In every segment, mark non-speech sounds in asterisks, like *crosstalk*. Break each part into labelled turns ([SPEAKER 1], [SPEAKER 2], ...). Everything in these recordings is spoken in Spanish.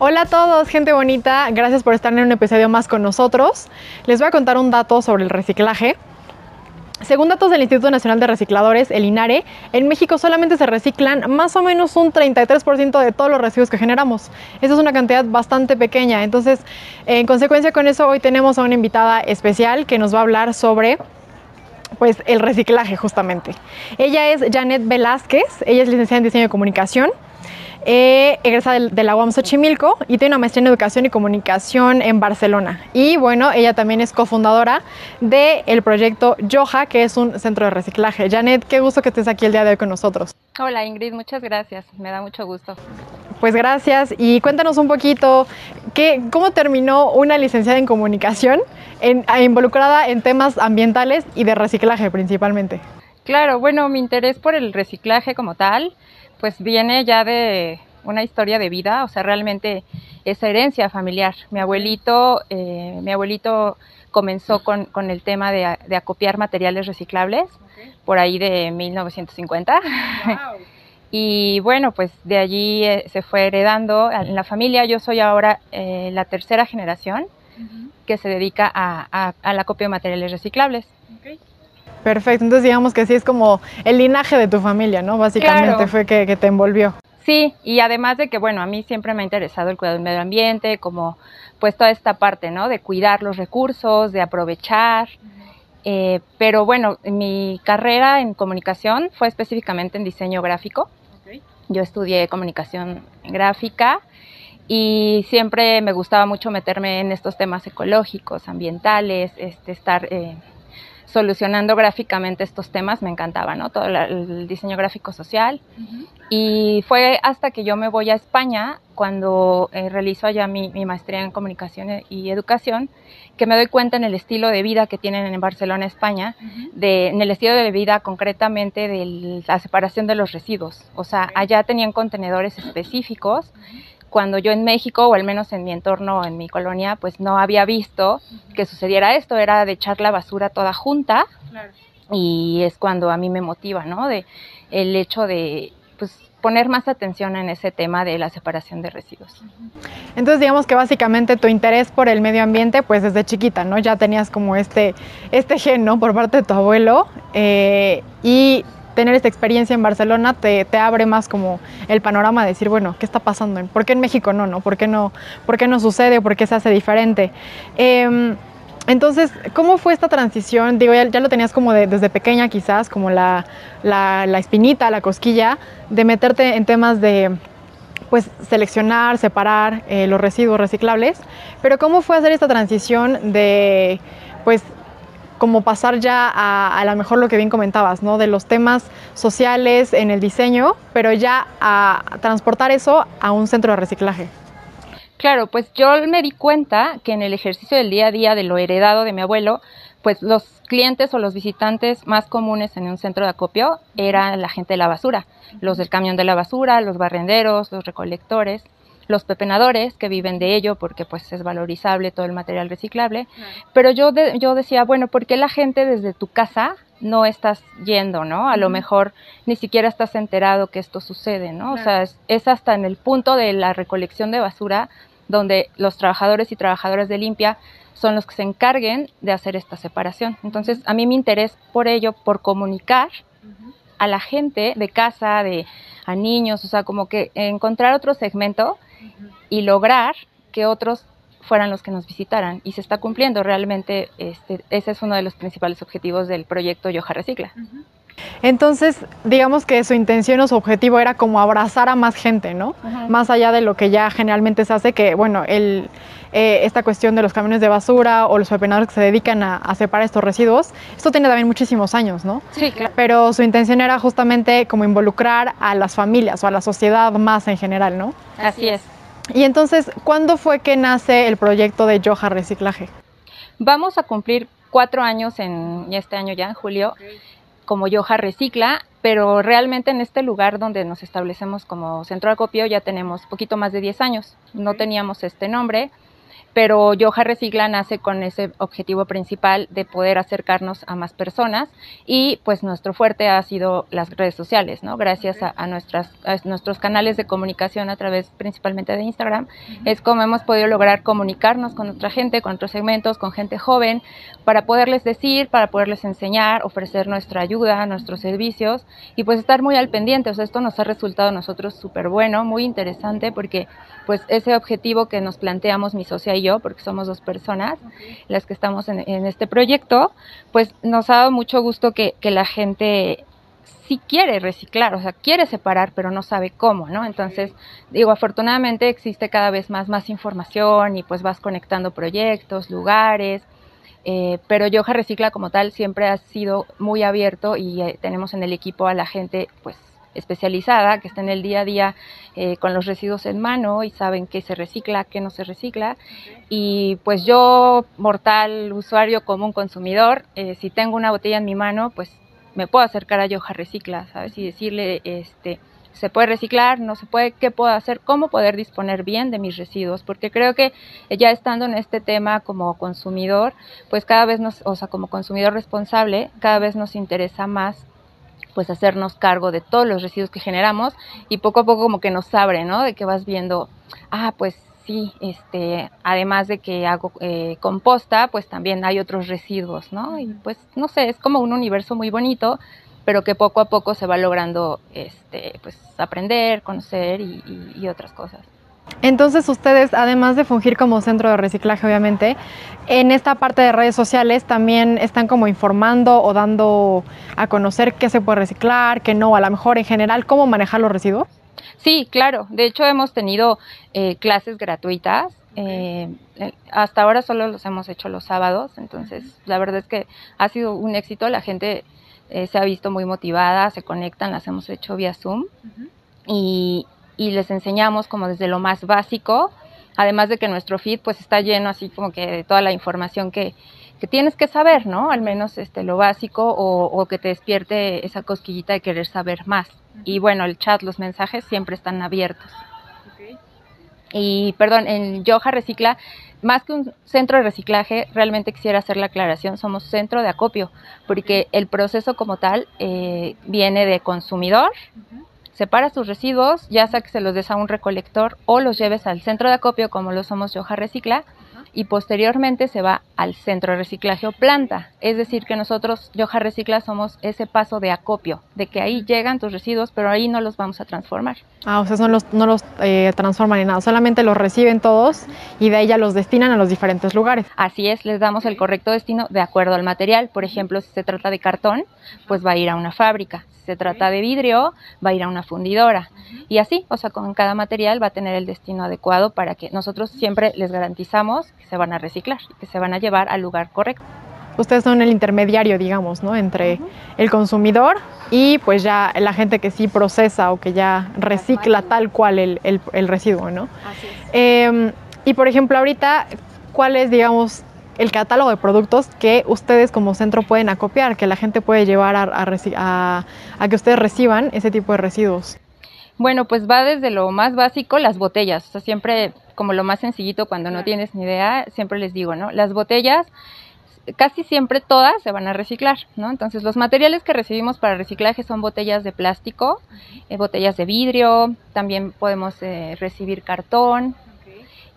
[SPEAKER 1] Hola a todos, gente bonita. Gracias por estar en un episodio más con nosotros. Les voy a contar un dato sobre el reciclaje. Según datos del Instituto Nacional de Recicladores, el INARE, en México solamente se reciclan más o menos un 33% de todos los residuos que generamos. Esa es una cantidad bastante pequeña. Entonces, en consecuencia con eso, hoy tenemos a una invitada especial que nos va a hablar sobre pues el reciclaje justamente. Ella es Janet Velázquez, ella es licenciada en diseño de comunicación eh, egresada de, la UAM Xochimilco y tiene una maestría en Educación y Comunicación en Barcelona. Y bueno, ella también es cofundadora del proyecto Yoja, que es un centro de reciclaje. Janet, qué gusto que estés aquí el día de hoy con nosotros.
[SPEAKER 2] Hola Ingrid, muchas gracias, me da mucho gusto.
[SPEAKER 1] Pues gracias y cuéntanos un poquito ¿qué, cómo terminó una licenciada en comunicación involucrada en temas ambientales y de reciclaje principalmente.
[SPEAKER 2] Claro, bueno, mi interés por el reciclaje como tal pues viene ya de una historia de vida, o sea, realmente es herencia familiar. Mi abuelito, eh, mi abuelito comenzó con, el tema de, acopiar materiales reciclables por ahí de 1950. *laughs* y bueno, pues de allí eh, se fue heredando en la familia. Yo soy ahora eh, la tercera generación que se dedica a, al acopio de materiales reciclables.
[SPEAKER 1] Perfecto, entonces digamos que sí es como el linaje de tu familia, ¿no? Básicamente fue que, te envolvió.
[SPEAKER 2] Sí, y además de que, bueno, a mí siempre me ha interesado el cuidado del medio ambiente, como pues toda esta parte, ¿no? De cuidar los recursos, de aprovechar. Eh, pero bueno, mi carrera en comunicación fue específicamente en diseño gráfico. Yo estudié comunicación gráfica y siempre me gustaba mucho meterme en estos temas ecológicos, ambientales, este, estar... Eh, solucionando gráficamente estos temas, me encantaba, ¿no? Todo el diseño gráfico social. Y fue hasta que yo me voy a España, cuando eh, realizo allá mi, maestría en comunicación y educación, que me doy cuenta en el estilo de vida que tienen en Barcelona, España, de, en el estilo de vida concretamente de la separación de los residuos. O sea, allá tenían contenedores específicos cuando yo en México, o al menos en mi entorno, en mi colonia, pues no había visto que sucediera esto, era de echar la basura toda junta. Y es cuando a mí me motiva, ¿no? De el hecho de pues, poner más atención en ese tema de la separación de residuos.
[SPEAKER 1] Entonces digamos que básicamente tu interés por el medio ambiente pues desde chiquita, ¿no? Ya tenías como este, este gen, ¿no? Por parte de tu abuelo eh, y tener esta experiencia en Barcelona te, abre más como el panorama de decir, bueno, ¿qué está pasando? ¿Por qué en México no? no? ¿Por, qué no ¿Por qué no sucede? ¿Por qué se hace diferente? Em, entonces, ¿cómo fue esta transición? Digo, ya, lo tenías como desde pequeña quizás, como la, espinita, la cosquilla, de meterte en temas de pues seleccionar, separar eh, los residuos reciclables, pero ¿cómo fue hacer esta transición de pues como pasar ya a, a lo mejor lo que bien comentabas, ¿no? De los temas sociales en el diseño, pero ya a transportar eso a un centro de reciclaje.
[SPEAKER 2] Claro, pues yo me di cuenta que en el ejercicio del día a día de lo heredado de mi abuelo, pues los clientes o los visitantes más comunes en un centro de acopio eran la gente de la basura, los del camión de la basura, los barrenderos, los recolectores los pepenadores que viven de ello porque pues es valorizable todo el material reciclable, pero yo, yo decía, bueno, ¿por qué la gente desde tu casa no estás yendo, ¿no? A lo mejor ni siquiera estás enterado que esto sucede, ¿no? O sea, es, hasta en el punto de la recolección de basura donde los trabajadores y trabajadoras de limpia son los que se encarguen de hacer esta separación. Entonces, a mí mi interés por ello, por comunicar a la gente de casa, de a niños, o sea, como que encontrar otro segmento y lograr que otros fueran los que nos visitaran y se está cumpliendo realmente este, ese es uno de los principales objetivos del proyecto Yoja Recicla.
[SPEAKER 1] Entonces, digamos que su intención o su objetivo era como abrazar a más gente, ¿no? Más allá de lo que ya generalmente se hace, que bueno, el, eh, esta cuestión de los camiones de basura o los pepenadores que se dedican a, a, separar estos residuos, esto tiene también muchísimos años, ¿no?
[SPEAKER 2] Sí, claro.
[SPEAKER 1] Pero su intención era justamente como involucrar a las familias o a la sociedad más en general, ¿no?
[SPEAKER 2] Así es.
[SPEAKER 1] Y entonces, ¿cuándo fue que nace el proyecto de Yoja Reciclaje?
[SPEAKER 2] Vamos a cumplir cuatro años en este año ya, en julio, como Yoja Recicla, pero realmente en este lugar donde nos establecemos como centro de acopio ya tenemos poquito más de 10 años. No teníamos este nombre. Pero Yoja Recicla nace con ese objetivo principal de poder acercarnos a más personas y pues nuestro fuerte ha sido las redes sociales, ¿no? Gracias a, nuestras, nuestros canales de comunicación a través principalmente de Instagram, es como hemos podido lograr comunicarnos con otra gente, con otros segmentos, con gente joven, para poderles decir, para poderles enseñar, ofrecer nuestra ayuda, nuestros servicios y pues estar muy al pendiente. O sea, esto nos ha resultado a nosotros súper bueno, muy interesante porque pues ese objetivo que nos planteamos mi socia y yo, porque somos dos personas las que estamos en, este proyecto, pues nos ha dado mucho gusto que, que la gente sí quiere reciclar, o sea, quiere separar, pero no sabe cómo, ¿no? Entonces, digo, afortunadamente existe cada vez más, más información y pues vas conectando proyectos, lugares, eh, pero Yoja Recicla como tal siempre ha sido muy abierto y eh, tenemos en el equipo a la gente, pues, especializada que está en el día a día eh, con los residuos en mano y saben qué se recicla, qué no se recicla. Y pues yo, mortal, usuario común, consumidor, eh, si tengo una botella en mi mano, pues me puedo acercar a Yoja Recicla, ¿sabes? Y decirle, este, se puede reciclar, no se puede, qué puedo hacer, cómo poder disponer bien de mis residuos, porque creo que ya estando en este tema como consumidor, pues cada vez nos, o sea, como consumidor responsable, cada vez nos interesa más pues hacernos cargo de todos los residuos que generamos y poco a poco como que nos abre, ¿no? De que vas viendo, ah, pues sí, este, además de que hago eh, composta, pues también hay otros residuos, ¿no? Y pues no sé, es como un universo muy bonito, pero que poco a poco se va logrando, este, pues aprender, conocer y otras cosas.
[SPEAKER 1] Entonces ustedes, además de fungir como centro de reciclaje, obviamente, en esta parte de redes sociales también están como informando o dando a conocer qué se puede reciclar, qué no, a lo mejor en general, cómo manejar los residuos.
[SPEAKER 2] Sí, claro. De hecho, hemos tenido eh, clases gratuitas. Eh, eh, hasta ahora solo los hemos hecho los sábados, entonces la verdad es que ha sido un éxito. La gente se ha visto muy motivada, se conectan, las hemos hecho vía Zoom. Y, y les enseñamos como desde lo más básico, además de que nuestro feed pues está lleno así como que de toda la información que, que tienes que saber, ¿no? Al menos este, lo básico o, o, que te despierte esa cosquillita de querer saber más. Y bueno, el chat, los mensajes siempre están abiertos. Y perdón, en Yoja Recicla, más que un centro de reciclaje, realmente quisiera hacer la aclaración, somos centro de acopio, porque el proceso como tal eh, viene de consumidor, separa sus residuos, ya sea que se los des a un recolector o los lleves al centro de acopio, como lo somos Yoja Recicla, y posteriormente se va al centro de reciclaje o planta. Es decir, que nosotros, Yoja Recicla, somos ese paso de acopio, de que ahí llegan tus residuos, pero ahí no los vamos a transformar.
[SPEAKER 1] Ah, o sea, no los, no los eh, transforman en nada, solamente los reciben todos y de ahí ya los destinan a los diferentes lugares.
[SPEAKER 2] Así es, les damos el correcto destino de acuerdo al material. Por ejemplo, si se trata de cartón, pues va a ir a una fábrica. Si se trata de vidrio, va a ir a una fundidora. Y así, o sea, con cada material va a tener el destino adecuado para que nosotros siempre les garantizamos se van a reciclar, que se van a llevar al lugar correcto.
[SPEAKER 1] Ustedes son el intermediario, digamos, ¿no? Entre el consumidor y pues ya la gente que sí procesa o que ya recicla tal cual el, el, residuo, ¿no? Así es. Em, y por ejemplo, ahorita, ¿cuál es, digamos, el catálogo de productos que ustedes como centro pueden acopiar, que la gente puede llevar a, a, a que ustedes reciban ese tipo de residuos?
[SPEAKER 2] Bueno, pues va desde lo más básico, las botellas. O sea, siempre como lo más sencillito cuando no tienes ni idea, siempre les digo, ¿no? Las botellas casi siempre todas se van a reciclar, ¿no? Entonces los materiales que recibimos para reciclaje son botellas de plástico, eh, botellas de vidrio, también podemos eh, recibir cartón,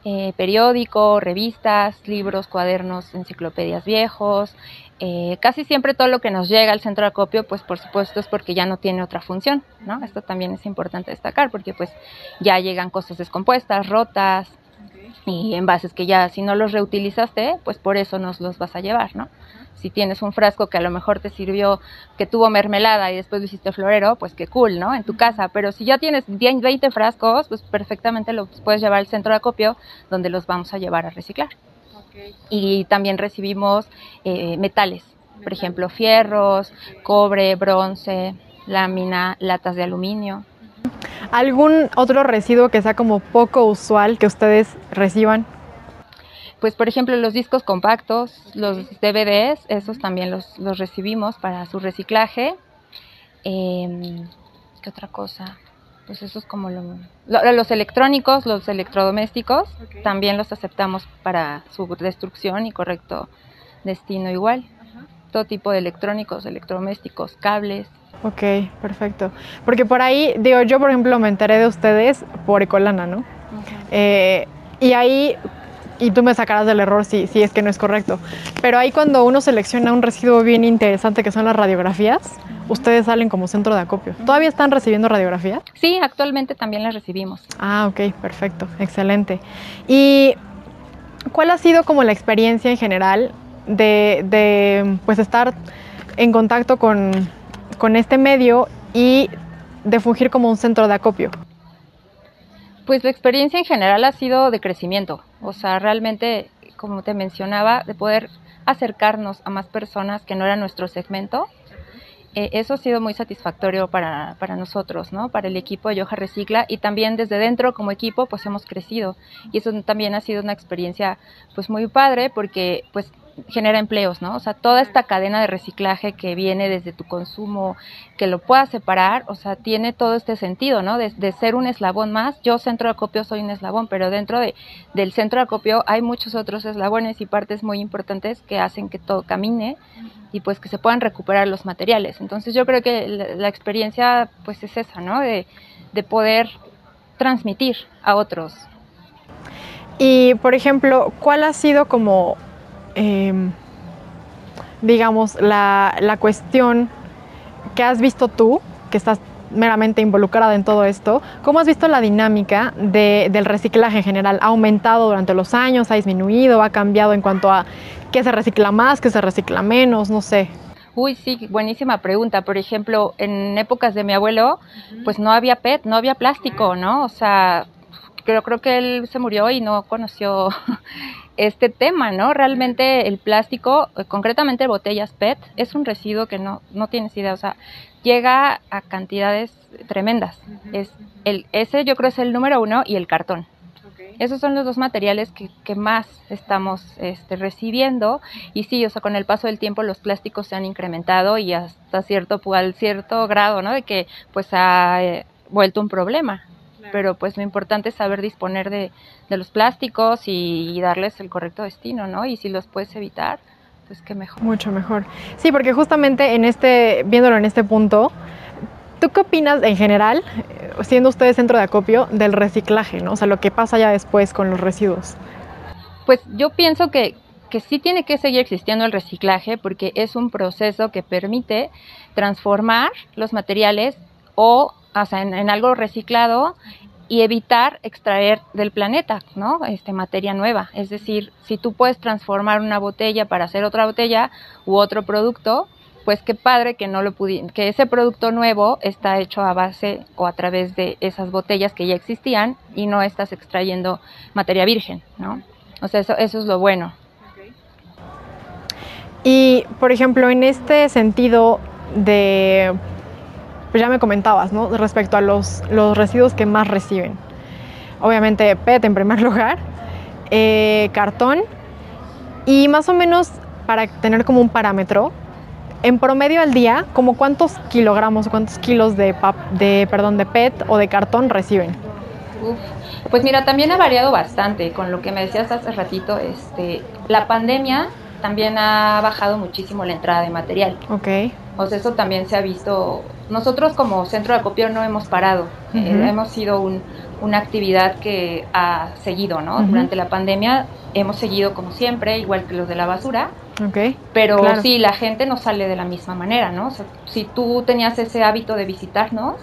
[SPEAKER 2] eh, periódico, revistas, libros, cuadernos, enciclopedias viejos. Eh, casi siempre todo lo que nos llega al centro de acopio, pues por supuesto es porque ya no tiene otra función, ¿no? Esto también es importante destacar porque pues ya llegan cosas descompuestas, rotas y envases que ya si no los reutilizaste, pues por eso nos los vas a llevar, ¿no? si tienes un frasco que a lo mejor te sirvió, que tuvo mermelada y después lo hiciste florero, pues qué cool, ¿no? En tu casa. Pero si ya tienes 20 frascos, pues perfectamente los puedes llevar al centro de acopio donde los vamos a llevar a reciclar. Y también recibimos eh, metales, por ejemplo, fierros, cobre, bronce, lámina, latas de aluminio.
[SPEAKER 1] ¿Algún otro residuo que sea como poco usual que ustedes reciban?
[SPEAKER 2] Pues por ejemplo los discos compactos, los DVDs, esos también los, recibimos para su reciclaje. Em, ¿Qué otra cosa? Pues eso es como lo, los electrónicos, los electrodomésticos, también los aceptamos para su destrucción y correcto destino igual. Todo tipo de electrónicos, electrodomésticos, cables.
[SPEAKER 1] Ok, perfecto. Porque por ahí, digo, yo por ejemplo me enteré de ustedes por Ecolana, ¿no? Eh, y ahí, y tú me sacarás del error si, si es que no es correcto, pero ahí cuando uno selecciona un residuo bien interesante que son las radiografías, ustedes salen como centro de acopio. ¿Todavía están recibiendo radiografías?
[SPEAKER 2] Sí, actualmente también las recibimos.
[SPEAKER 1] Ah, ok, perfecto, excelente. ¿Y cuál ha sido como la experiencia en general de, de pues estar en contacto con, con este medio y de fungir como un centro de acopio?
[SPEAKER 2] Pues la experiencia en general ha sido de crecimiento, o sea, realmente, como te mencionaba, de poder acercarnos a más personas que no era nuestro segmento eh, eso ha sido muy satisfactorio para, para, nosotros, ¿no? Para el equipo de Yoja Recicla y también desde dentro como equipo pues hemos crecido y eso también ha sido una experiencia pues muy padre porque pues genera empleos, ¿no? O sea, toda esta cadena de reciclaje que viene desde tu consumo, que lo puedas separar, o sea, tiene todo este sentido, ¿no? De, ser un eslabón más. Yo, centro de acopio, soy un eslabón, pero dentro de, del centro de acopio hay muchos otros eslabones y partes muy importantes que hacen que todo camine y pues que se puedan recuperar los materiales. Entonces yo creo que la, experiencia pues es esa, ¿no? De, de poder transmitir a otros.
[SPEAKER 1] Y, por ejemplo, ¿cuál ha sido como Em, digamos, la, la, cuestión que has visto tú, que estás meramente involucrada en todo esto, ¿cómo has visto la dinámica de, del reciclaje en general? ¿Ha aumentado durante los años? ¿Ha disminuido? ¿Ha cambiado en cuanto a qué se recicla más, qué se recicla menos? No sé.
[SPEAKER 2] Uy, sí, buenísima pregunta. Por ejemplo, en épocas de mi abuelo, pues no había PET, no había plástico, ¿no? O sea, creo, creo que él se murió y no conoció *laughs* este tema, ¿no? Realmente el plástico, eh, concretamente botellas PET, es un residuo que no, no tienes idea, o sea, llega a cantidades tremendas. es el, ese yo creo es el número uno y el cartón. Esos son los dos materiales que, que más estamos este, recibiendo y sí, o sea, con el paso del tiempo los plásticos se han incrementado y hasta cierto, al cierto grado, ¿no? De que pues ha eh, vuelto un problema pero pues lo importante es saber disponer de, los plásticos y, darles el correcto destino, ¿no? Y si los puedes evitar, pues qué mejor.
[SPEAKER 1] Mucho mejor. Sí, porque justamente en este, viéndolo en este punto, ¿tú qué opinas en general, eh, siendo ustedes centro de acopio, del reciclaje, ¿no? O sea, lo que pasa ya después con los residuos.
[SPEAKER 2] Pues yo pienso que, que sí tiene que seguir existiendo el reciclaje porque es un proceso que permite transformar los materiales o o sea, en, algo reciclado y evitar extraer del planeta, ¿no? Este, materia nueva. Es decir, si tú puedes transformar una botella para hacer otra botella u otro producto, pues qué padre que no lo que ese producto nuevo está hecho a base o a través de esas botellas que ya existían y no estás extrayendo materia virgen, ¿no? O sea, eso, eso es lo bueno.
[SPEAKER 1] Y, por ejemplo, en este sentido de pues ya me comentabas, ¿no? Respecto a los, los residuos que más reciben. Obviamente PET en primer *laughs* lugar, eh, cartón y más o menos para tener como un parámetro, en promedio al día, como cuántos kilogramos o cuántos kilos de, de, perdón, de PET o de cartón reciben.
[SPEAKER 2] pues mira, también ha variado bastante con lo que me decías hace ratito. Este, la pandemia también ha bajado muchísimo la entrada de material.
[SPEAKER 1] Ok.
[SPEAKER 2] O sea, eso también se ha visto. Nosotros como centro de acopio no hemos parado. Eh, hemos sido una actividad que ha seguido, ¿no? Durante la pandemia hemos seguido como siempre, igual que los de la basura.
[SPEAKER 1] Ok.
[SPEAKER 2] Pero sí, la gente no sale de la misma manera, ¿no? O sea, si tú tenías ese hábito de visitarnos,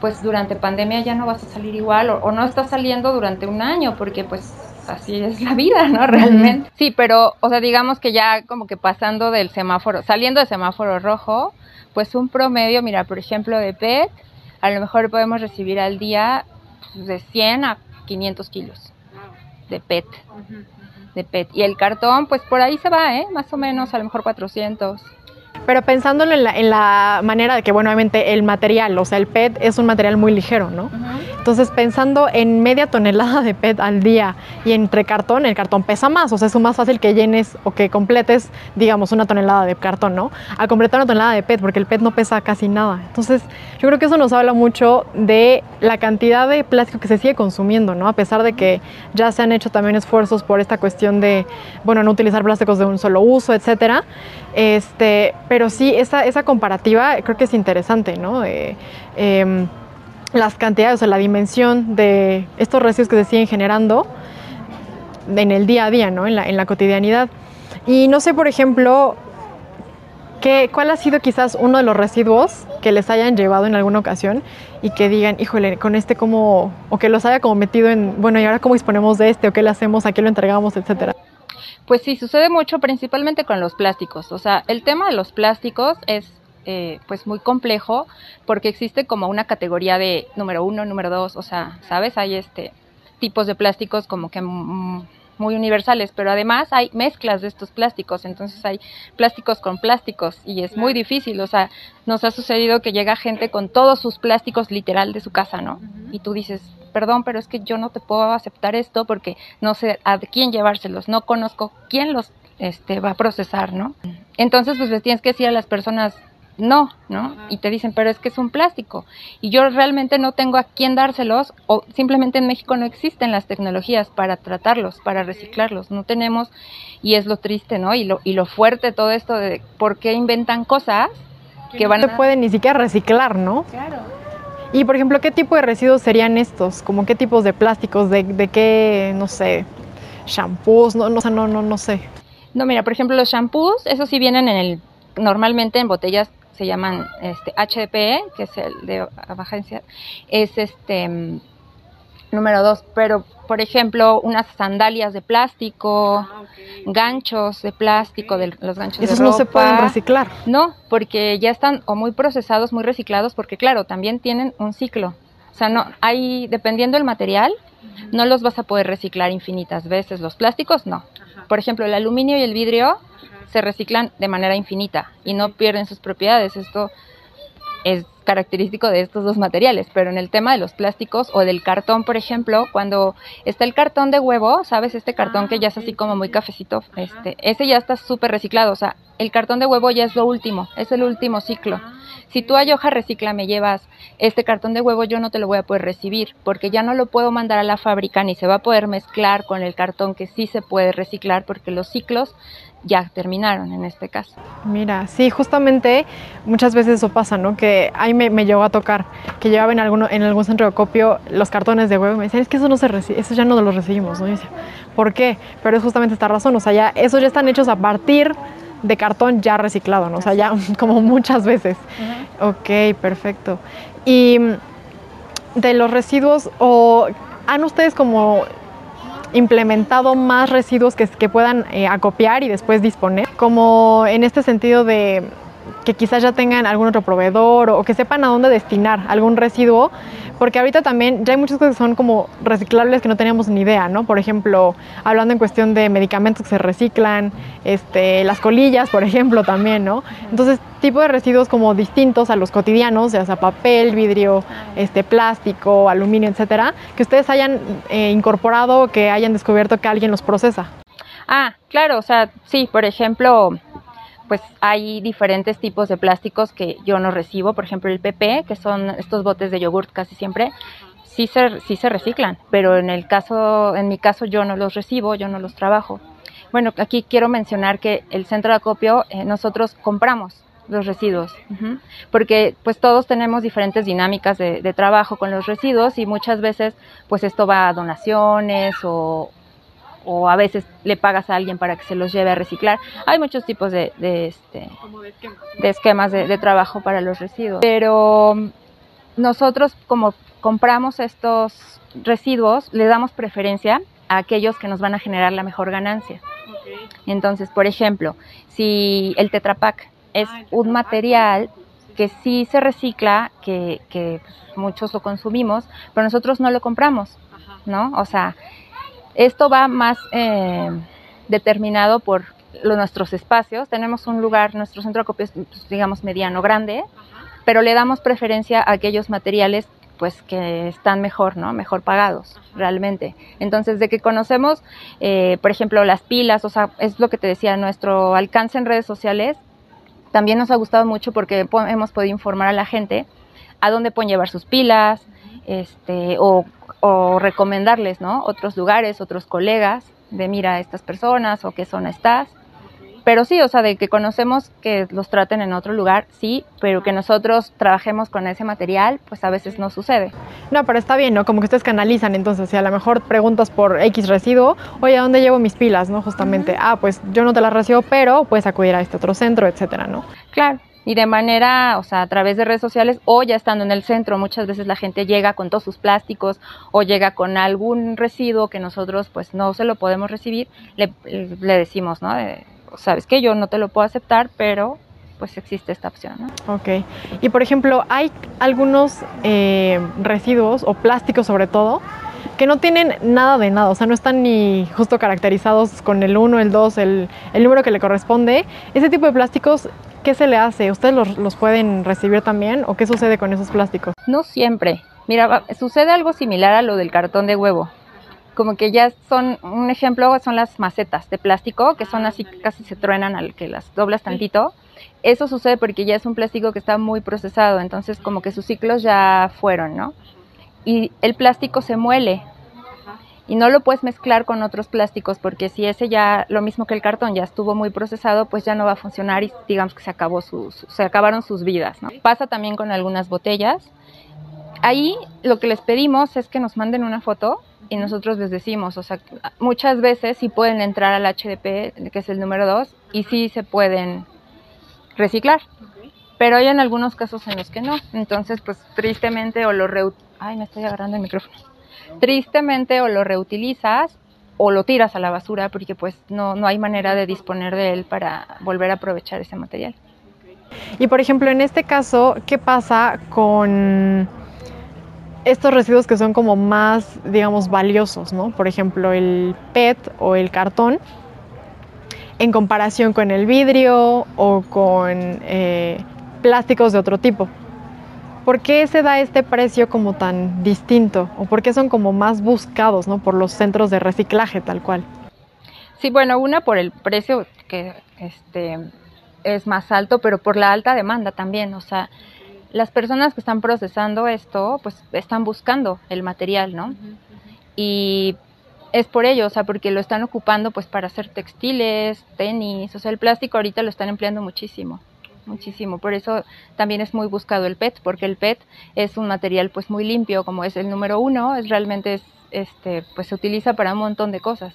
[SPEAKER 2] pues durante pandemia ya no vas a salir igual o, o no estás saliendo durante un año porque pues así es la vida, ¿no? Realmente. Sí, pero, o sea, digamos que ya como que pasando del semáforo, saliendo del semáforo rojo, pues un promedio, mira, por ejemplo, de PET, a lo mejor podemos recibir al día pues, de 100 a 500 kilos de PET. De PET. Y el cartón, pues por ahí se va, ¿eh? Más o menos, a lo mejor 400.
[SPEAKER 1] Pero pensándolo en la, en la manera de que, bueno, obviamente el material, o sea, el PET es un material muy ligero, ¿no? Entonces, pensando en media tonelada de PET al día y entre cartón, el cartón pesa más, o sea, es más fácil que llenes o que completes, digamos, una tonelada de cartón, ¿no? A completar una tonelada de PET, porque el PET no pesa casi nada. Entonces, yo creo que eso nos habla mucho de la cantidad de plástico que se sigue consumiendo, ¿no? A pesar de que ya se han hecho también esfuerzos por esta cuestión de, bueno, no utilizar plásticos de un solo uso, etcétera. Este, pero sí, esa, esa comparativa creo que es interesante, ¿no? Em, las cantidades, o la dimensión de estos residuos que se siguen generando en el día a día, ¿no? En la, en la cotidianidad. Y no sé, por ejemplo, ¿qué, ¿cuál ha sido quizás uno de los residuos que les hayan llevado en alguna ocasión y que digan, híjole, con este cómo, o que los haya como metido en, bueno, y ahora cómo disponemos de este, o qué le hacemos, a qué lo entregamos, etcétera?
[SPEAKER 2] Pues sí, sucede mucho principalmente con los plásticos. O sea, el tema de los plásticos es eh, pues muy complejo porque existe como una categoría de número uno, número dos, o sea, ¿sabes? Hay este tipos de plásticos como que muy universales, pero además hay mezclas de estos plásticos, entonces hay plásticos con plásticos y es muy difícil, o sea, nos ha sucedido que llega gente con todos sus plásticos literal de su casa, ¿no? Y tú dices, perdón, pero es que yo no te puedo aceptar esto porque no sé a quién llevárselos, no conozco quién los este, va a procesar, ¿no? Entonces, pues les tienes que decir a las personas, no, ¿no? Y te dicen, pero es que es un plástico. Y yo realmente no tengo a quién dárselos o simplemente en México no existen las tecnologías para tratarlos, para reciclarlos. No tenemos, y es lo triste, ¿no? Y lo, y lo fuerte todo esto de por qué inventan cosas que, van
[SPEAKER 1] no se pueden ni siquiera reciclar, ¿no?
[SPEAKER 2] Claro.
[SPEAKER 1] Y por ejemplo, ¿qué tipo de residuos serían estos? ¿Como qué tipos de plásticos? ¿De, de qué, no sé, shampoos? No, no, no, no, no sé.
[SPEAKER 2] No, mira, por ejemplo, los shampoos, esos sí vienen en el, normalmente en botellas se llaman este, HDPE, que es el de agencia, es este número dos, pero por ejemplo, unas sandalias de plástico, ah, ganchos de plástico, de los ganchos
[SPEAKER 1] Esos
[SPEAKER 2] de
[SPEAKER 1] no se pueden reciclar.
[SPEAKER 2] No, porque ya están o muy procesados, muy reciclados, porque claro, también tienen un ciclo. O sea, no hay dependiendo del material, no los vas a poder reciclar infinitas veces. Los plásticos no. Por ejemplo, el aluminio y el vidrio se reciclan de manera infinita y no pierden sus propiedades. Esto es característico de estos dos materiales, pero en el tema de los plásticos o del cartón, por ejemplo, cuando está el cartón de huevo, ¿sabes? Este cartón que ya es así como muy cafecito, este, ese ya está súper reciclado, o sea, el cartón de huevo ya es lo último, es el último ciclo. Si tú a Yoja Recicla me llevas este cartón de huevo, yo no te lo voy a poder recibir, porque ya no lo puedo mandar a la fábrica ni se va a poder mezclar con el cartón que sí se puede reciclar, porque los ciclos ya terminaron en este caso.
[SPEAKER 1] Mira, sí, justamente muchas veces eso pasa, ¿no? Que ahí me, me llegó a tocar, que llevaba en, alguno, en algún centro de copio los cartones de huevo me decían, es que eso no se eso ya no los recibimos, ¿no? Decía, ¿por qué? Pero es justamente esta razón, o sea, ya, esos ya están hechos a partir de cartón ya reciclado, ¿no? O sea, ya *laughs* como muchas veces. Ok, perfecto. Y de los residuos, o han ustedes como implementado más residuos que, que puedan eh, acopiar y después disponer, como en este sentido de que quizás ya tengan algún otro proveedor o que sepan a dónde destinar algún residuo, porque ahorita también ya hay muchas cosas que son como reciclables que no teníamos ni idea, ¿no? Por ejemplo, hablando en cuestión de medicamentos que se reciclan, este, las colillas, por ejemplo, también, ¿no? Entonces, tipo de residuos como distintos a los cotidianos, ya sea papel, vidrio, este, plástico, aluminio, etcétera, que ustedes hayan eh, incorporado, que hayan descubierto que alguien los procesa.
[SPEAKER 2] Ah, claro, o sea, sí, por ejemplo, pues hay diferentes tipos de plásticos que yo no recibo, por ejemplo el PP, que son estos botes de yogurt casi siempre, sí se, sí se reciclan, pero en el caso, en mi caso yo no los recibo, yo no los trabajo. Bueno, aquí quiero mencionar que el centro de acopio eh, nosotros compramos los residuos, porque pues todos tenemos diferentes dinámicas de, de, trabajo con los residuos y muchas veces pues esto va a donaciones o, o a veces le pagas a alguien para que se los lleve a reciclar. Hay muchos tipos de, este, de esquemas de, trabajo para los residuos. Pero nosotros como compramos estos residuos, le damos preferencia a aquellos que nos van a generar la mejor ganancia. Entonces, por ejemplo, si el Tetra Pak es ah, un material que sí se recicla, que, que pues, muchos lo consumimos, pero nosotros no lo compramos, ¿no? O sea, esto va más eh, determinado por nuestros espacios. Tenemos un lugar, nuestro centro de acopio es, pues, digamos, mediano, grande, pero le damos preferencia a aquellos materiales pues que están mejor, ¿no? Mejor pagados, realmente. Entonces, de que conocemos, eh, por ejemplo, las pilas, o sea, es lo que te decía, nuestro alcance en redes sociales también nos ha gustado mucho porque hemos podido informar a la gente a dónde pueden llevar sus pilas, este, o, o recomendarles, ¿no? Otros lugares, otros colegas, de mira a estas personas o qué zona estás. Pero sí, o sea, de que conocemos que los traten en otro lugar, sí, pero que nosotros trabajemos con ese material, pues a veces no sucede.
[SPEAKER 1] No, pero está bien, ¿no? Como que ustedes canalizan, entonces, si a lo mejor preguntas por X residuo, oye, ¿a dónde llevo mis pilas, no? Justamente, ah, pues yo no te las recibo, pero puedes acudir a este otro centro, etcétera, ¿no?
[SPEAKER 2] Claro, y de manera, o sea, a través de redes sociales o ya estando en el centro, muchas veces la gente llega con todos sus plásticos o llega con algún residuo que nosotros pues no se lo podemos recibir, le, le decimos, ¿no? sabes que yo no te lo puedo aceptar, pero pues existe esta opción. ¿no?
[SPEAKER 1] Ok. Y por ejemplo, hay algunos eh, residuos o plásticos sobre todo que no tienen nada de nada, o sea, no están ni justo caracterizados con el 1, el 2, el, el, número que le corresponde. Ese tipo de plásticos, ¿qué se le hace? ¿Ustedes los, los pueden recibir también o qué sucede con esos plásticos?
[SPEAKER 2] No siempre. Mira, sucede algo similar a lo del cartón de huevo como que ya son, un ejemplo son las macetas de plástico, que son así, casi se truenan al que las doblas tantito. Eso sucede porque ya es un plástico que está muy procesado, entonces como que sus ciclos ya fueron, ¿no? Y el plástico se muele y no lo puedes mezclar con otros plásticos porque si ese ya, lo mismo que el cartón, ya estuvo muy procesado, pues ya no va a funcionar y digamos que se, acabó sus, se acabaron sus vidas, ¿no? Pasa también con algunas botellas. Ahí lo que les pedimos es que nos manden una foto y nosotros les decimos, o sea, muchas veces sí pueden entrar al HDP, que es el número 2, y sí se pueden reciclar. Pero hay en algunos casos en los que no. Entonces, pues tristemente o lo reu Ay, me estoy agarrando el micrófono. Tristemente o lo reutilizas o lo tiras a la basura porque pues no, no hay manera de disponer de él para volver a aprovechar ese material.
[SPEAKER 1] Y por ejemplo, en este caso, ¿qué pasa con estos residuos que son como más, digamos, valiosos, ¿no? Por ejemplo, el PET o el cartón, en comparación con el vidrio o con eh, plásticos de otro tipo. ¿Por qué se da este precio como tan distinto? ¿O por qué son como más buscados ¿no? por los centros de reciclaje tal cual?
[SPEAKER 2] Sí, bueno, una por el precio que este, es más alto, pero por la alta demanda también. O sea, las personas que están procesando esto, pues están buscando el material, ¿no? Y es por ello, o sea, porque lo están ocupando pues para hacer textiles, tenis, o sea, el plástico ahorita lo están empleando muchísimo, muchísimo. Por eso también es muy buscado el PET, porque el PET es un material pues muy limpio, como es el número uno, es realmente este, pues se utiliza para un montón de cosas.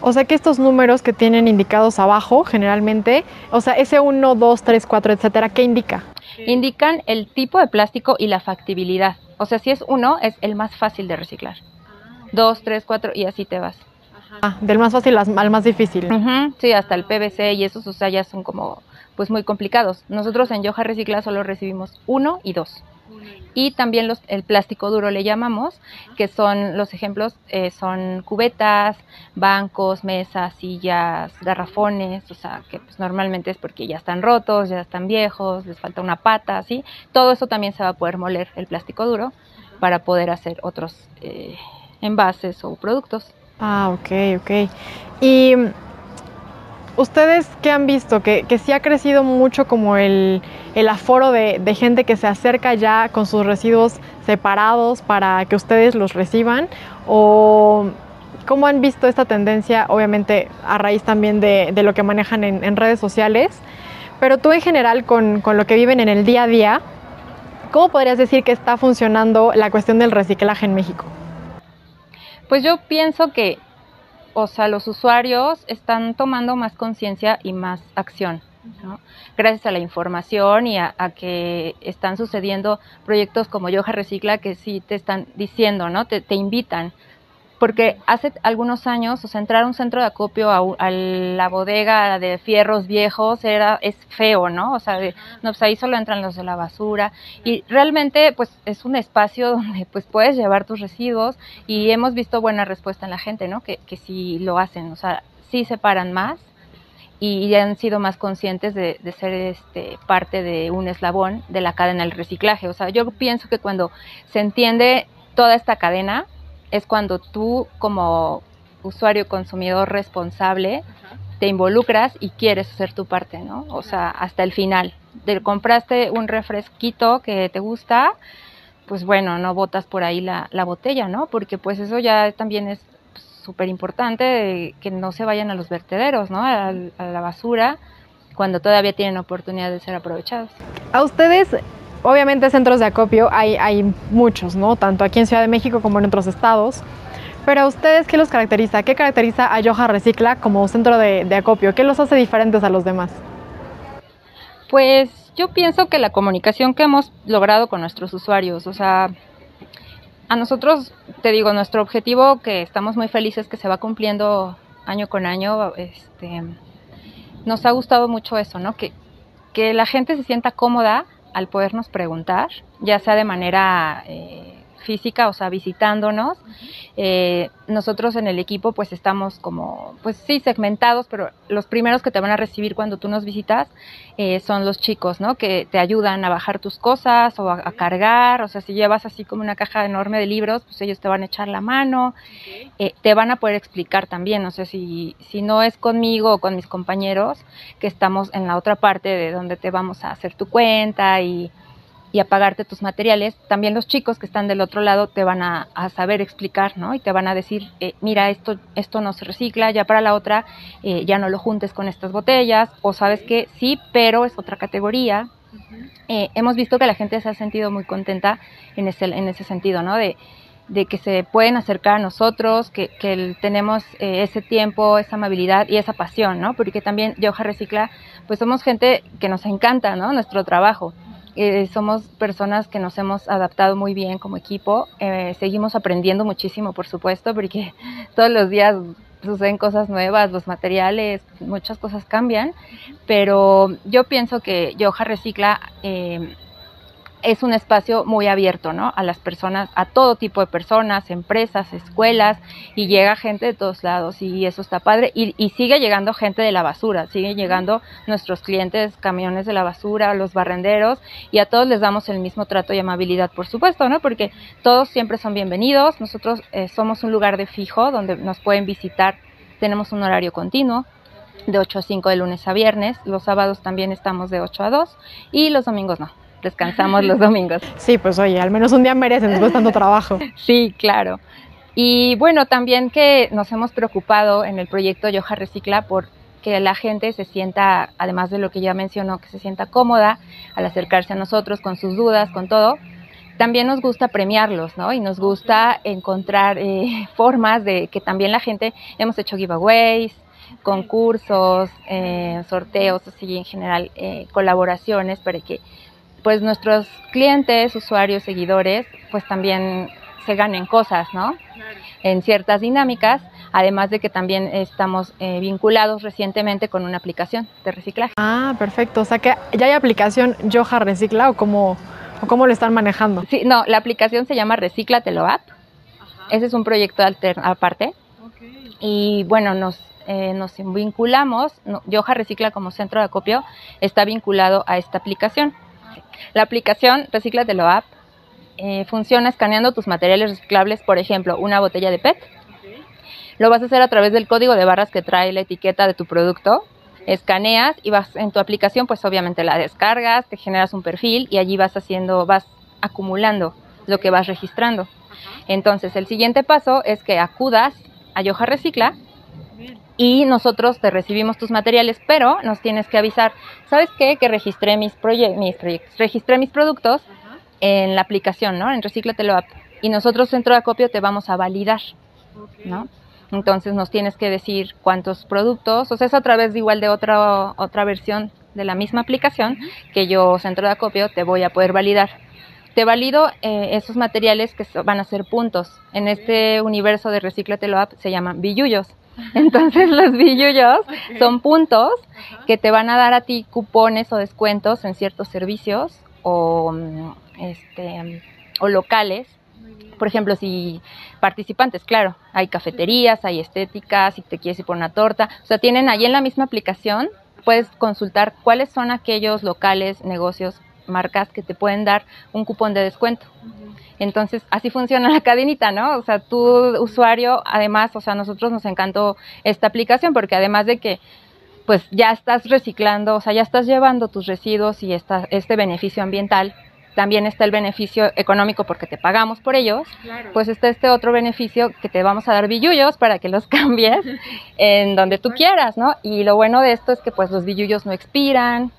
[SPEAKER 1] O sea que estos números que tienen indicados abajo, generalmente, o sea, ese 1, 2, 3, 4, etcétera, ¿qué indica?
[SPEAKER 2] Indican el tipo de plástico y la factibilidad. O sea, si es uno, es el más fácil de reciclar. Dos, tres, cuatro y así te vas.
[SPEAKER 1] Ah, del más fácil al más difícil.
[SPEAKER 2] sí, hasta el PVC y esos, o sea, ya son como, pues muy complicados. Nosotros en Yoja Recicla solo recibimos uno y dos y también los, el plástico duro le llamamos, que son los ejemplos, eh, son cubetas, bancos, mesas, sillas, garrafones, o sea, que pues normalmente es porque ya están rotos, ya están viejos, les falta una pata, así. Todo eso también se va a poder moler el plástico duro para poder hacer otros eh, envases o productos.
[SPEAKER 1] Ah, ok, ok. Y ¿Ustedes qué han visto? Que, que sí ha crecido mucho como el, el aforo de, de, gente que se acerca ya con sus residuos separados para que ustedes los reciban. ¿O cómo han visto esta tendencia? Obviamente a raíz también de, de lo que manejan en, en, redes sociales. Pero tú en general con, con lo que viven en el día a día, ¿cómo podrías decir que está funcionando la cuestión del reciclaje en México?
[SPEAKER 2] Pues yo pienso que o sea, los usuarios están tomando más conciencia y más acción. Gracias a la información y a, a, que están sucediendo proyectos como Yoja Recicla que sí te están diciendo, ¿no? Te, te invitan porque hace algunos años, o sea, entrar a un centro de acopio a, a, la bodega de fierros viejos era es feo, ¿no? O sea, de, no, pues ahí solo entran los de la basura y realmente pues es un espacio *laughs* donde pues puedes llevar tus residuos y hemos visto buena respuesta en la gente, ¿no? Que, que sí lo hacen, o sea, sí separan más y han sido más conscientes de, ser este, parte de un eslabón de la cadena del reciclaje. O sea, yo pienso que cuando se entiende toda esta cadena es cuando tú como usuario consumidor responsable te involucras y quieres hacer tu parte, ¿no? O sea, hasta el final. Te compraste un refresquito que te gusta, pues bueno, no botas por ahí la, la botella, ¿no? Porque pues eso ya también es súper importante que no se vayan a los vertederos, ¿no? A, la basura, cuando todavía tienen oportunidad de ser aprovechados.
[SPEAKER 1] A ustedes, obviamente centros de acopio hay, hay muchos, ¿no? Tanto aquí en Ciudad de México como en otros estados. Pero a ustedes, ¿qué los caracteriza? ¿Qué caracteriza a Yoja Recicla como centro de, de acopio? ¿Qué los hace diferentes a los demás?
[SPEAKER 2] Pues yo pienso que la comunicación que hemos logrado con nuestros usuarios, o sea, a nosotros, te digo, nuestro objetivo que estamos muy felices que se va cumpliendo año con año, este, nos ha gustado mucho eso, ¿no? Que, que la gente se sienta cómoda al podernos preguntar, ya sea de manera eh, física, o sea, visitándonos. Eh, nosotros en el equipo pues estamos como, pues sí, segmentados, pero los primeros que te van a recibir cuando tú nos visitas eh, son los chicos, ¿no? Que te ayudan a bajar tus cosas o a, cargar, o sea, si llevas así como una caja enorme de libros, pues ellos te van a echar la mano, eh, te van a poder explicar también, o sea, si, si no es conmigo o con mis compañeros, que estamos en la otra parte de donde te vamos a hacer tu cuenta y y a pagarte tus materiales, también los chicos que están del otro lado te van a, saber explicar, ¿no? Y te van a decir, eh, mira, esto, esto no se recicla, ya para la otra eh, ya no lo juntes con estas botellas, o sabes que sí, pero es otra categoría. Eh, hemos visto que la gente se ha sentido muy contenta en ese, en ese sentido, ¿no? De, de que se pueden acercar a nosotros, que, que tenemos ese tiempo, esa amabilidad y esa pasión, ¿no? Porque también Yoja Recicla, pues somos gente que nos encanta, ¿no? Nuestro trabajo. Eh, somos personas que nos hemos adaptado muy bien como equipo. Eh, seguimos aprendiendo muchísimo, por supuesto, porque *laughs* todos los días suceden cosas nuevas, los materiales, muchas cosas cambian. Pero yo pienso que Yoja Recicla eh, es un espacio muy abierto, ¿no? A las personas, a todo tipo de personas, empresas, escuelas, y llega gente de todos lados, y eso está padre. Y, sigue llegando gente de la basura, sigue llegando nuestros clientes, camiones de la basura, los barrenderos, y a todos les damos el mismo trato y amabilidad, por supuesto, ¿no? Porque todos siempre son bienvenidos. Nosotros eh, somos un lugar de fijo donde nos pueden visitar, tenemos un horario continuo de 8 a 5 de lunes a viernes, los sábados también estamos de 8 a 2 y los domingos no descansamos los domingos.
[SPEAKER 1] Sí, pues oye, al menos un día merecen después de tanto trabajo. *laughs*
[SPEAKER 2] Sí, claro. Y bueno, también que nos hemos preocupado en el proyecto Yoja Recicla por que la gente se sienta, además de lo que ya mencionó, que se sienta cómoda al acercarse a nosotros con sus dudas, con todo. También nos gusta premiarlos, ¿no? Y nos gusta encontrar eh, *laughs* formas de que también la gente, hemos hecho giveaways, concursos, eh, sorteos, así en general, eh, colaboraciones para que pues nuestros clientes, usuarios, seguidores, pues también se ganen cosas, ¿no? En ciertas dinámicas, además de que también estamos eh, vinculados recientemente con una aplicación de reciclaje.
[SPEAKER 1] Ah, perfecto. O sea que ya hay aplicación Yoja Recicla o cómo, o cómo lo están manejando.
[SPEAKER 2] Sí, no, la aplicación se llama Reciclatelo App. Ese es un proyecto aparte. Y bueno, nos, eh, nos vinculamos, Yoja Recicla como centro de acopio está vinculado a esta aplicación. La aplicación Reciclatelo App eh, funciona escaneando tus materiales reciclables, por ejemplo, una botella de PET. Lo vas a hacer a través del código de barras que trae la etiqueta de tu producto. Escaneas y vas en tu aplicación, pues obviamente la descargas, te generas un perfil y allí vas haciendo, vas acumulando lo que vas registrando. Entonces, el siguiente paso es que acudas a Yoja Recicla y nosotros te recibimos tus materiales, pero nos tienes que avisar, ¿sabes qué? Que registré mis, mis proyectos, registré mis productos en la aplicación, ¿no? En Reciclatelo App. Y nosotros dentro de Acopio te vamos a validar, ¿no? Entonces nos tienes que decir cuántos productos, o sea, es a través de igual de otra, otra versión de la misma aplicación que yo, Centro de Acopio, te voy a poder validar. Te valido eh, esos materiales que van a ser puntos. En este universo de Reciclatelo App se llaman billullos. *laughs* Entonces los billullos son puntos que te van a dar a ti cupones o descuentos en ciertos servicios o, mm, este, o locales. Por ejemplo, si participantes, claro, hay cafeterías, hay estéticas, si te quieres ir por una torta, o sea, tienen ahí en la misma aplicación, puedes consultar cuáles son aquellos locales, negocios, marcas que te pueden dar un cupón de descuento. Entonces, así funciona la cadenita, ¿no? O sea, tu usuario, además, o sea, a nosotros nos encantó esta aplicación porque además de que pues ya estás reciclando, o sea, ya estás llevando tus residuos y esta, este beneficio ambiental, también está el beneficio económico porque te pagamos por ellos, pues está este otro beneficio que te vamos a dar billullos para que los *laughs* cambies en donde tú quieras, ¿no? Y lo bueno de esto es que pues los billullos no expiran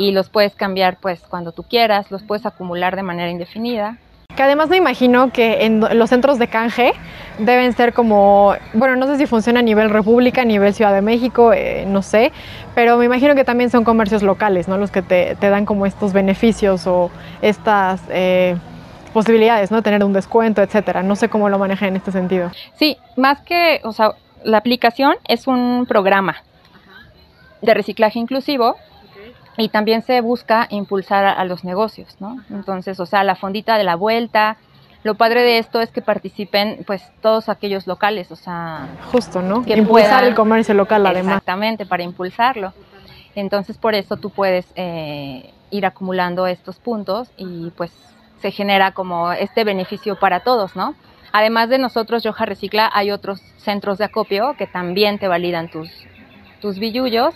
[SPEAKER 2] y los puedes cambiar pues cuando tú quieras, los puedes acumular de manera indefinida.
[SPEAKER 1] Que además me imagino que en los centros de canje deben ser como, bueno, no sé si funciona a nivel República, a nivel Ciudad de México, eh, no sé, pero me imagino que también son comercios locales, ¿no? Los que te, dan como estos beneficios o estas eh, posibilidades, ¿no? Tener un descuento, etcétera. No sé cómo lo manejan en este sentido.
[SPEAKER 2] Sí, más que, o sea, la aplicación es un programa de reciclaje inclusivo y también se busca impulsar a, los negocios, ¿no? Entonces, o sea, la fondita de la vuelta. Lo padre de esto es que participen, pues, todos aquellos locales, o sea...
[SPEAKER 1] Justo, ¿no? Que impulsar el comercio local, además.
[SPEAKER 2] Exactamente, para impulsarlo. Entonces, por eso tú puedes eh, ir acumulando estos puntos y, pues, se genera como este beneficio para todos, ¿no? Además de nosotros, Yoja Recicla, hay otros centros de acopio que también te validan tus, tus billullos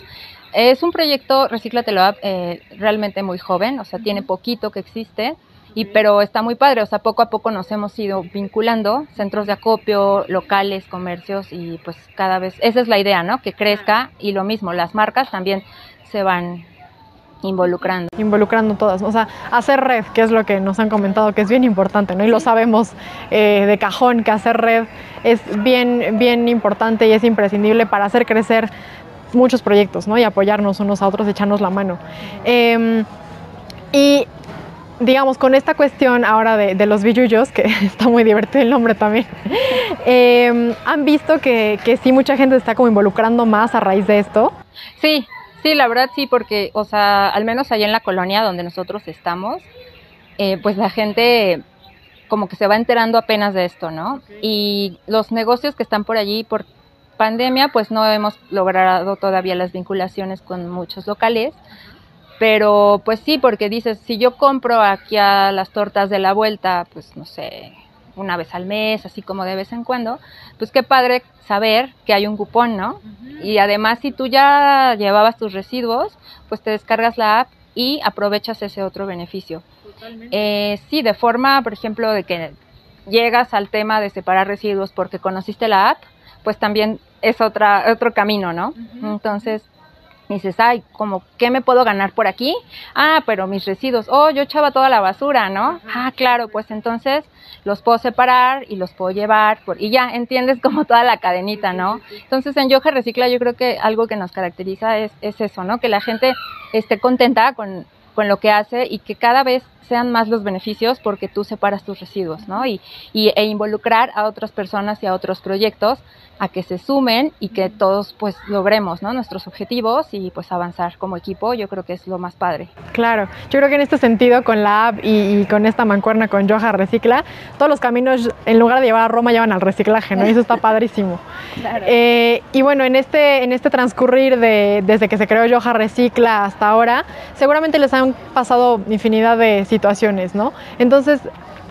[SPEAKER 2] es un proyecto Reciclatelo App eh, realmente muy joven, o sea, tiene poquito que existe, y, pero está muy padre, o sea, poco a poco nos hemos ido vinculando, centros de acopio, locales, comercios, y pues cada vez, esa es la idea, ¿no? Que crezca, y lo mismo, las marcas también se van involucrando.
[SPEAKER 1] Involucrando todas, o sea, hacer red, que es lo que nos han comentado que es bien importante, ¿no? Y lo sabemos eh, de cajón que hacer red es bien, bien importante y es imprescindible para hacer crecer muchos proyectos, ¿no? Y apoyarnos unos a otros, echarnos la mano. Em, y digamos, con esta cuestión ahora de, los billullos, que *laughs* está muy divertido el nombre también, *laughs* em, ¿han visto que, que, sí mucha gente está como involucrando más a raíz de esto?
[SPEAKER 2] Sí, sí, la verdad sí, porque, o sea, al menos allá en la colonia donde nosotros estamos, eh, pues la gente como que se va enterando apenas de esto, ¿no? Y los negocios que están por allí, por pandemia pues no hemos logrado todavía las vinculaciones con muchos locales, pero pues sí, porque dices, si yo compro aquí a las tortas de la vuelta, pues no sé, una vez al mes, así como de vez en cuando, pues qué padre saber que hay un cupón, ¿no? Y además si tú ya llevabas tus residuos, pues te descargas la app y aprovechas ese otro beneficio. Eh, sí, de forma, por ejemplo, de que llegas al tema de separar residuos porque conociste la app, pues también es otra, otro camino, ¿no? Entonces, dices, ay, como, ¿qué me puedo ganar por aquí? Ah, pero mis residuos, oh, yo echaba toda la basura, ¿no? Ah, claro, pues entonces los puedo separar y los puedo llevar, por, y ya, entiendes como toda la cadenita, ¿no? Entonces en Yoja Recicla yo creo que algo que nos caracteriza es, es eso, ¿no? Que la gente esté contenta con, con lo que hace y que cada vez sean más los beneficios porque tú separas tus residuos, ¿no? Y, y, e involucrar a otras personas y a otros proyectos a que se sumen y que todos pues logremos ¿no? nuestros objetivos y pues avanzar como equipo, yo creo que es lo más padre.
[SPEAKER 1] Claro, yo creo que en este sentido con la app y, con esta mancuerna con Yoja Recicla, todos los caminos en lugar de llevar a Roma llevan al reciclaje, ¿no? Y eso está *laughs* padrísimo. Eh, y bueno, en este, en este transcurrir de, desde que se creó Yoja Recicla hasta ahora, seguramente les han pasado infinidad de situaciones, ¿no? Entonces,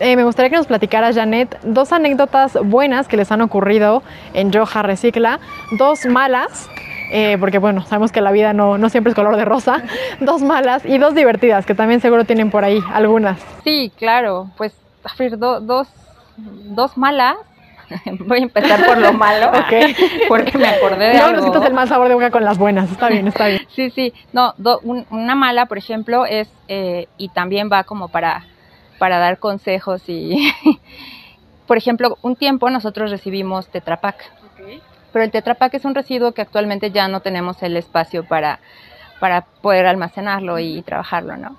[SPEAKER 1] eh, me gustaría que nos platicara, Janet, dos anécdotas buenas que les han ocurrido en Yoja Recicla, dos malas, eh, porque bueno, sabemos que la vida no, no, siempre es color de rosa, *laughs* dos malas y dos divertidas, que también seguro tienen por ahí algunas.
[SPEAKER 2] Sí, claro, pues dos, dos malas. *laughs* Voy a empezar por lo malo, *laughs* *laughs* porque me acordé de
[SPEAKER 1] no,
[SPEAKER 2] algo.
[SPEAKER 1] No, el mal sabor de boca con las buenas, está bien, está bien.
[SPEAKER 2] sí, sí, no, una mala, por ejemplo, es, eh, y también va como para para dar consejos y, por ejemplo, un tiempo nosotros recibimos Tetra pero el Tetra es un residuo que actualmente ya no tenemos el espacio para, para poder almacenarlo y trabajarlo, ¿no?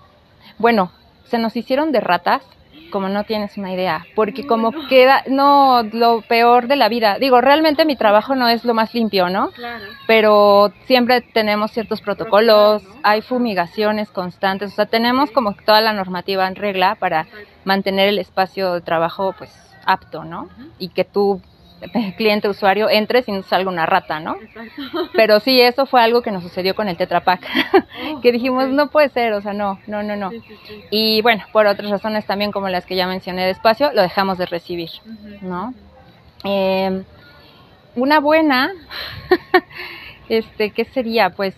[SPEAKER 2] Bueno, se nos hicieron de ratas como no tienes una idea, porque como queda, no, lo peor de la vida, digo, realmente mi trabajo no es lo más limpio, ¿no? Claro. Pero siempre tenemos ciertos protocolos, hay fumigaciones constantes, o sea, tenemos como toda la normativa en regla para mantener el espacio de trabajo, pues, apto, ¿no? Y que tú, cliente, usuario, entres y no salga una rata, ¿no? Pero sí, eso fue algo que nos sucedió con el Tetra Pak,
[SPEAKER 1] Oh, *laughs*
[SPEAKER 2] que dijimos, no puede ser, o sea, no, no, no, no. Y bueno, por otras razones también, como las que ya mencioné despacio, lo dejamos de recibir, ¿no? Eh, una buena, *laughs* este, ¿qué sería? Pues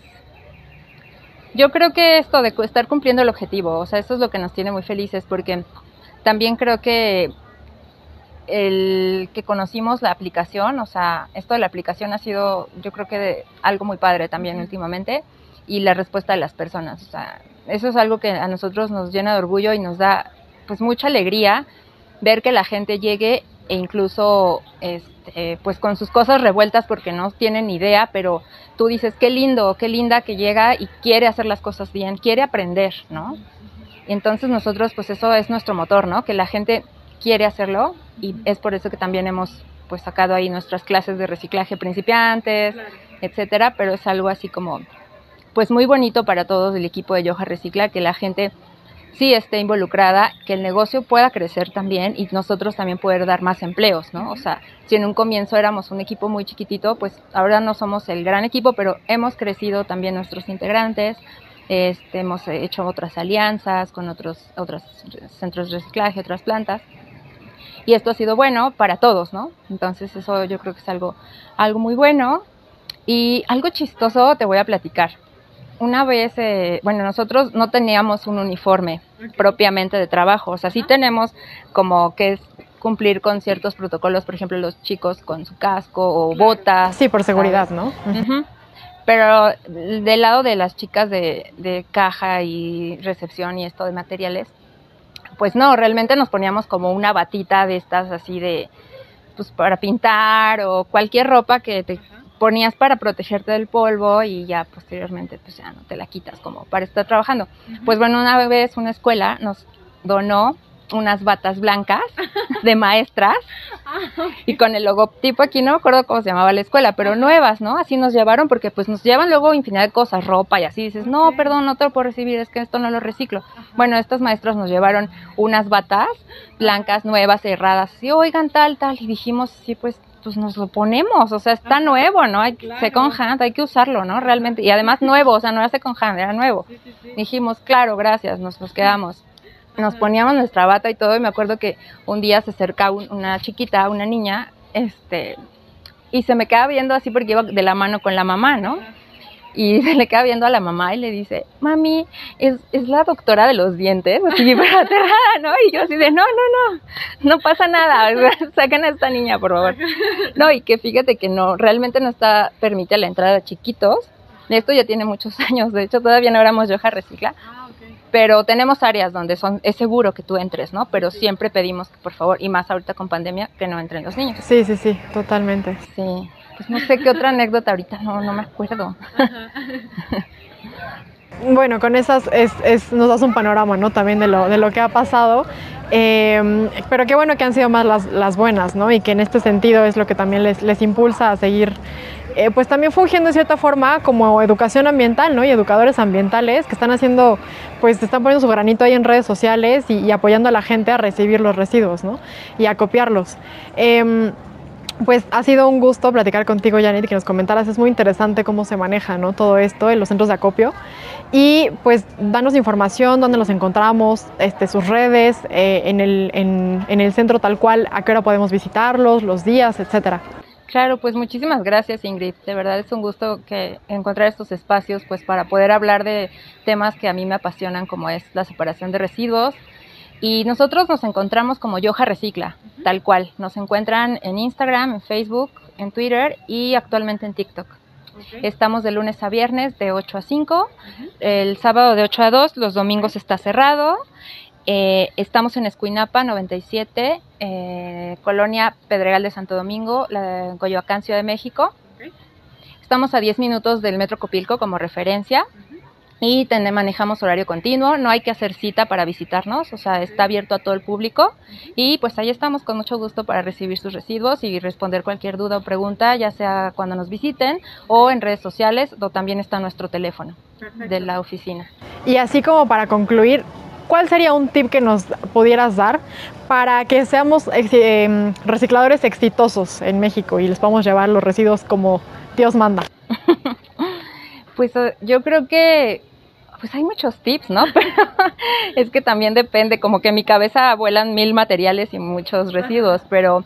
[SPEAKER 2] yo creo que esto de estar cumpliendo el objetivo, o sea, eso es lo que nos tiene muy felices porque también creo que el que conocimos la aplicación, o sea, esto de la aplicación ha sido, yo creo que de- algo muy padre también últimamente y la respuesta de las personas, o sea, eso es algo que a nosotros nos llena de orgullo y nos da pues mucha alegría ver que la gente llegue e incluso este, pues con sus cosas revueltas porque no tienen idea, pero tú dices, qué lindo, qué linda que llega y quiere hacer las cosas bien, quiere aprender, ¿no? Y entonces nosotros, pues eso es nuestro motor, ¿no? Que la gente quiere hacerlo y es por eso que también hemos pues sacado ahí nuestras clases de reciclaje principiantes, etcétera, pero es algo así como pues muy bonito para todos el equipo de Yoja Recicla que la gente sí esté involucrada, que el negocio pueda crecer también y nosotros también poder dar más empleos, ¿no? O sea, si en un comienzo éramos un equipo muy chiquitito, pues ahora no somos el gran equipo, pero hemos crecido también nuestros integrantes, este, hemos hecho otras alianzas con otros, otros centros de reciclaje, otras plantas. Y esto ha sido bueno para todos, ¿no? Entonces eso yo creo que es algo, algo muy bueno. Y algo chistoso te voy a platicar. Una vez, eh, bueno, nosotros no teníamos un uniforme propiamente de trabajo, o sea, sí tenemos como que es cumplir con ciertos protocolos, por ejemplo, los chicos con su casco o botas.
[SPEAKER 1] Sí, por seguridad, ¿no?
[SPEAKER 2] Pero del lado de las chicas de, de caja y recepción y esto de materiales, pues no, realmente nos poníamos como una batita de estas así de, pues para pintar o cualquier ropa que te ponías para protegerte del polvo y ya posteriormente pues ya no te la quitas como para estar trabajando. Pues bueno, una vez una escuela nos donó unas batas blancas *laughs* de maestras y con el logotipo aquí, no me acuerdo cómo se llamaba la escuela, pero nuevas, ¿no? Así nos llevaron porque pues nos llevan luego infinidad de cosas, ropa y así dices, no, perdón, no te lo puedo recibir, es que esto no lo reciclo. Bueno, estas maestras nos llevaron unas batas blancas, nuevas, cerradas, y oigan tal, tal, y dijimos, sí, pues pues nos lo ponemos, o sea, está nuevo, ¿no? Hay
[SPEAKER 1] Claro.
[SPEAKER 2] second hand, hay que usarlo, ¿no? Realmente, y además nuevo, o sea, no era second hand, era nuevo. Dijimos, claro, gracias, nos, nos quedamos. Nos poníamos nuestra bata y todo, y me acuerdo que un día se acerca un- una chiquita, una niña, este, y se me queda viendo así porque iba de la mano con la mamá, ¿no? Y *laughs* se le queda viendo a la mamá y le dice, mami, es, es la doctora de los dientes, así *laughs* pero aterrada, ¿no? Y yo así de, no, no, no, no pasa nada, o sea, *laughs* saquen a esta niña, por favor. No, y que fíjate que no, realmente no está, permite la entrada de chiquitos. Esto ya tiene muchos años, de hecho todavía no éramos Yoja Recicla, pero tenemos áreas donde son, es seguro que tú entres, ¿no? Pero siempre pedimos que por favor, y más ahorita con pandemia, que no entren los niños.
[SPEAKER 1] Sí, sí, sí, totalmente.
[SPEAKER 2] Sí, pues no sé qué otra anécdota ahorita, no, no me acuerdo.
[SPEAKER 1] Bueno, con esas es, es- nos das un panorama, ¿no? También de lo, de lo que ha pasado. Eh, pero qué bueno que han sido más las, las buenas, ¿no? Y que en este sentido es lo que también les, les impulsa a seguir, eh, pues también fungiendo de cierta forma como educación ambiental, ¿no? Y educadores ambientales que están haciendo, pues están poniendo su granito ahí en redes sociales y, apoyando a la gente a recibir los residuos, ¿no? Y a copiarlos. Em, pues ha sido un gusto platicar contigo, Janet, que nos comentaras. Es muy interesante cómo se maneja ¿no? todo esto en los centros de acopio. Y pues danos información, dónde los encontramos, este, sus redes, eh, en, el, en el centro tal cual, a qué hora podemos visitarlos, los días, etcétera.
[SPEAKER 2] Claro, pues muchísimas gracias Ingrid. De verdad es un gusto que encontrar estos espacios pues para poder hablar de temas que a mí me apasionan como es la separación de residuos. Y nosotros nos encontramos como Yoja Recicla, tal cual. Nos encuentran en Instagram, en Facebook, en Twitter y actualmente en TikTok. Estamos de lunes a viernes de 8 a 5, el sábado de 8 a 2, los domingos está cerrado. Eh, estamos en Escuinapa 97, eh, Colonia Pedregal de Santo Domingo, la, Coyoacán, Ciudad de México. Estamos a 10 minutos del Metro Copilco como referencia y ten- manejamos horario continuo, no hay que hacer cita para visitarnos, o sea, está abierto a todo el público y pues ahí estamos con mucho gusto para recibir sus residuos y responder cualquier duda o pregunta, ya sea cuando nos visiten o en redes sociales, donde también está nuestro teléfono de la oficina.
[SPEAKER 1] Y así como para concluir, ¿cuál sería un tip que nos pudieras dar para que seamos em, recicladores exitosos en México y les podamos llevar los residuos como Dios manda? *laughs*
[SPEAKER 2] pues eh, yo creo que pues hay muchos tips, ¿no? *laughs* Pero es que también depende, como que en mi cabeza vuelan mil materiales y muchos residuos, pero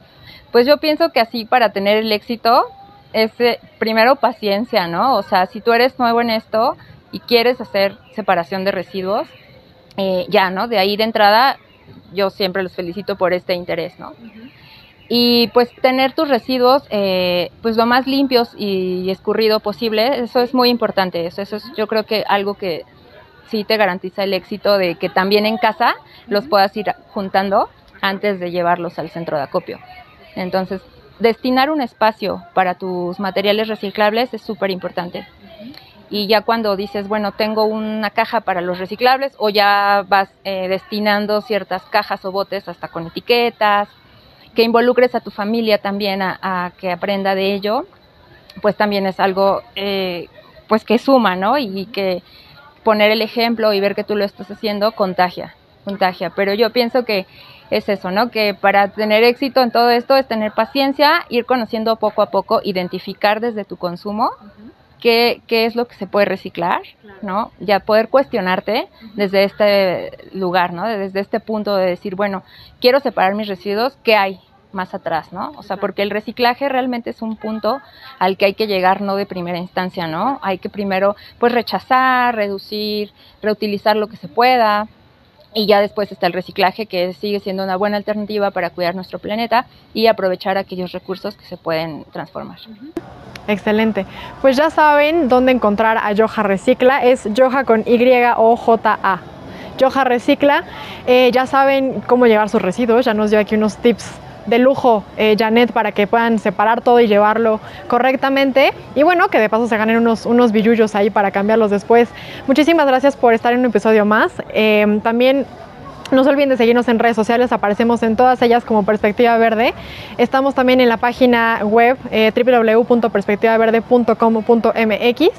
[SPEAKER 2] pues yo pienso que así para tener el éxito es eh, primero paciencia, ¿no? O sea, si tú eres nuevo en esto y quieres hacer separación de residuos, eh, ya, ¿no? De ahí de entrada, yo siempre los felicito por este interés, ¿no? Y pues tener tus residuos eh, pues lo más limpios y escurrido posible, eso es muy importante, eso, eso es yo creo que algo que sí te garantiza el éxito de que también en casa los puedas ir juntando antes de llevarlos al centro de acopio. Entonces, destinar un espacio para tus materiales reciclables es súper importante. Y ya cuando dices, bueno, tengo una caja para los reciclables o ya vas eh, destinando ciertas cajas o botes hasta con etiquetas, que involucres a tu familia también a, que aprenda de ello, pues también es algo eh, pues que suma, ¿no? Y que poner el ejemplo y ver que tú lo estás haciendo contagia, contagia. Pero yo pienso que es eso, ¿no? Que para tener éxito en todo esto es tener paciencia, ir conociendo poco a poco, identificar desde tu consumo qué, qué es lo que se puede reciclar, ¿no? Ya poder cuestionarte desde este lugar, ¿no? Desde este punto de decir, bueno, quiero separar mis residuos, ¿qué hay? más atrás, ¿no? O sea, porque el reciclaje realmente es un punto al que hay que llegar no de primera instancia, ¿no? Hay que primero pues rechazar, reducir, reutilizar lo que se pueda, y ya después está el reciclaje, que sigue siendo una buena alternativa para cuidar nuestro planeta y aprovechar aquellos recursos que se pueden transformar.
[SPEAKER 1] Excelente. Pues ya saben dónde encontrar a Yoja Recicla. Es Yoja con Y-O-J-A. Yoja Recicla. Eh, ya saben cómo llevar sus residuos. Ya nos dio aquí unos tips de lujo, eh, Janet, para que puedan separar todo y llevarlo correctamente. Y bueno, que de paso se ganen unos, unos billullos ahí para cambiarlos después. Muchísimas gracias por estar en un episodio más. Eh, también no se olviden de seguirnos en redes sociales, aparecemos en todas ellas como Perspectiva Verde. Estamos también en la página web eh, www.perspectivaverde.com.mx.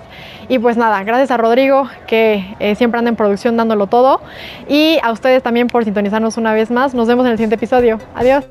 [SPEAKER 1] Y pues nada, gracias a Rodrigo que eh, siempre anda en producción dándolo todo. Y a ustedes también por sintonizarnos una vez más. Nos vemos en el siguiente episodio. Adiós.